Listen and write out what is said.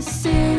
see